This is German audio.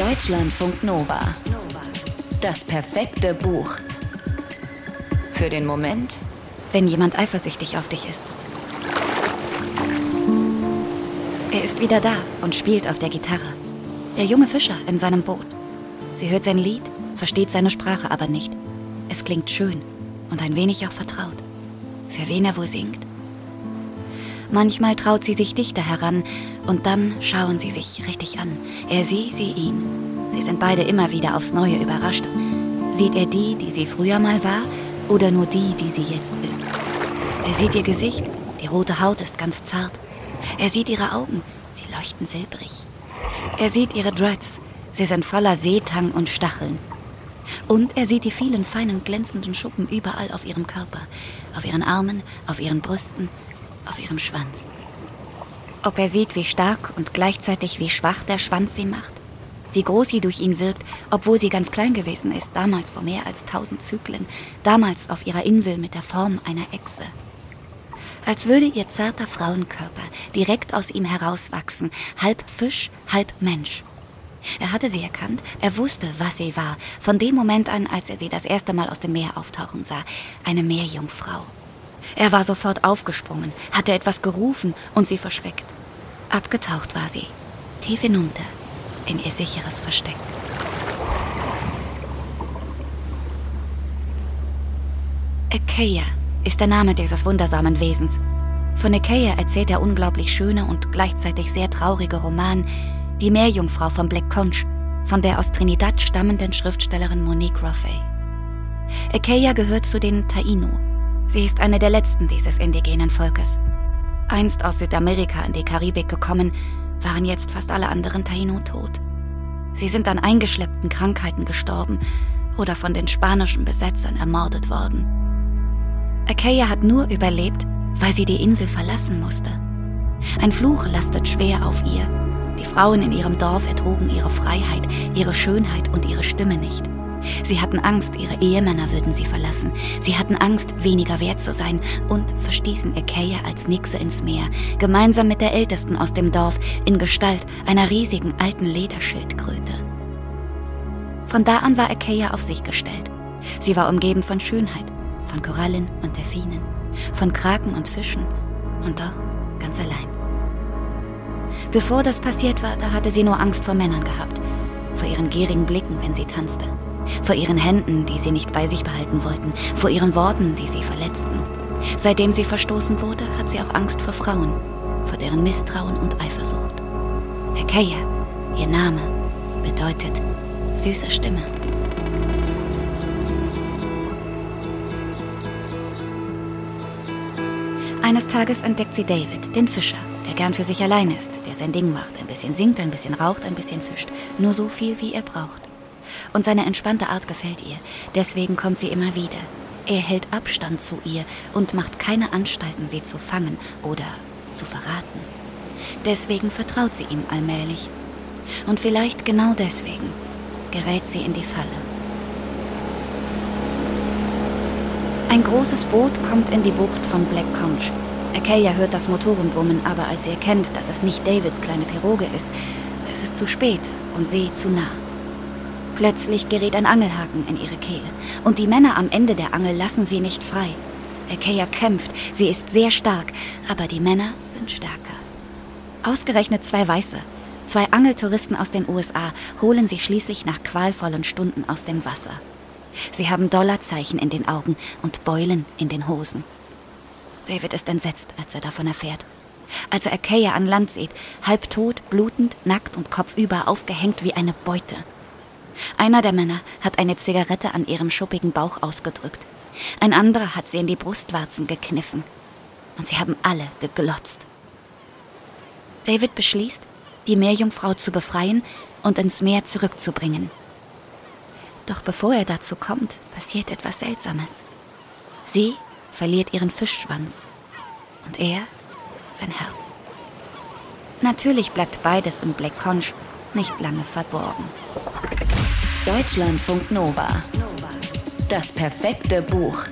Deutschlandfunk Nova. Das perfekte Buch. Für den Moment, wenn jemand eifersüchtig auf dich ist. Er ist wieder da und spielt auf der Gitarre. Der junge Fischer in seinem Boot. Sie hört sein Lied, versteht seine Sprache aber nicht. Es klingt schön und ein wenig auch vertraut. Für wen er wohl singt? Manchmal traut sie sich dichter heran und dann schauen sie sich richtig an. Er sie, sie ihn. Sie sind beide immer wieder aufs Neue überrascht. Sieht er die, die sie früher mal war, oder nur die, die sie jetzt ist? Er sieht ihr Gesicht, die rote Haut ist ganz zart. Er sieht ihre Augen, sie leuchten silbrig. Er sieht ihre Dreads, sie sind voller Seetang und Stacheln. Und er sieht die vielen feinen glänzenden Schuppen überall auf ihrem Körper, auf ihren Armen, auf ihren Brüsten, auf ihrem Schwanz. Ob er sieht, wie stark und gleichzeitig wie schwach der Schwanz sie macht, wie groß sie durch ihn wirkt, obwohl sie ganz klein gewesen ist, damals vor mehr als tausend Zyklen, damals auf ihrer Insel mit der Form einer Echse. Als würde ihr zarter Frauenkörper direkt aus ihm herauswachsen, halb Fisch, halb Mensch. Er hatte sie erkannt, er wusste, was sie war, von dem Moment an, als er sie das erste Mal aus dem Meer auftauchen sah, eine Meerjungfrau. Er war sofort aufgesprungen, hatte etwas gerufen und sie verschreckt. Abgetaucht war sie, tief hinunter, in ihr sicheres Versteck. Achaia ist der Name dieses wundersamen Wesens. Von Achaia erzählt der unglaublich schöne und gleichzeitig sehr traurige Roman Die Meerjungfrau von Black Conch von der aus Trinidad stammenden Schriftstellerin Monique Roffey. Achaia gehört zu den Taino. Sie ist eine der letzten dieses indigenen Volkes. Einst aus Südamerika in die Karibik gekommen, waren jetzt fast alle anderen Taino tot. Sie sind an eingeschleppten Krankheiten gestorben oder von den spanischen Besetzern ermordet worden. Achaia hat nur überlebt, weil sie die Insel verlassen musste. Ein Fluch lastet schwer auf ihr. Die Frauen in ihrem Dorf ertrugen ihre Freiheit, ihre Schönheit und ihre Stimme nicht. Sie hatten Angst, ihre Ehemänner würden sie verlassen. Sie hatten Angst, weniger wert zu sein und verstießen Achaia als Nixe ins Meer, gemeinsam mit der Ältesten aus dem Dorf in Gestalt einer riesigen alten Lederschildkröte. Von da an war Achaia auf sich gestellt. Sie war umgeben von Schönheit, von Korallen und Delfinen, von Kraken und Fischen und doch ganz allein. Bevor das passiert war, da hatte sie nur Angst vor Männern gehabt, vor ihren gierigen Blicken, wenn sie tanzte, vor ihren Händen, die sie nicht bei sich behalten wollten, vor ihren Worten, die sie verletzten. Seitdem sie verstoßen wurde, hat sie auch Angst vor Frauen, vor deren Misstrauen und Eifersucht. Achaia, ihr Name, bedeutet süße Stimme. Eines Tages entdeckt sie David, den Fischer, der gern für sich allein ist, der sein Ding macht, ein bisschen singt, ein bisschen raucht, ein bisschen fischt, nur so viel, wie er braucht. Und seine entspannte Art gefällt ihr, deswegen kommt sie immer wieder. Er hält Abstand zu ihr und macht keine Anstalten, sie zu fangen oder zu verraten. Deswegen vertraut sie ihm allmählich. Und vielleicht genau deswegen gerät sie in die Falle. Ein großes Boot kommt in die Bucht von Black Conch. Achaia hört das Motorenbrummen, aber als sie erkennt, dass es nicht Davids kleine Piroge ist, ist es zu spät und sie zu nah. Plötzlich gerät ein Angelhaken in ihre Kehle und die Männer am Ende der Angel lassen sie nicht frei. Achaia kämpft, sie ist sehr stark, aber die Männer sind stärker. Ausgerechnet zwei Weiße, zwei Angeltouristen aus den USA, holen sie schließlich nach qualvollen Stunden aus dem Wasser. Sie haben Dollarzeichen in den Augen und Beulen in den Hosen. David ist entsetzt, als er davon erfährt. Als er Achaia an Land sieht, halbtot, blutend, nackt und kopfüber aufgehängt wie eine Beute. Einer der Männer hat eine Zigarette an ihrem schuppigen Bauch ausgedrückt. Ein anderer hat sie in die Brustwarzen gekniffen. Und sie haben alle geglotzt. David beschließt, die Meerjungfrau zu befreien und ins Meer zurückzubringen. Doch bevor er dazu kommt, passiert etwas Seltsames. Sie verliert ihren Fischschwanz und er sein Herz. Natürlich bleibt beides im Black Conch nicht lange verborgen. Deutschlandfunk Nova. Das perfekte Buch.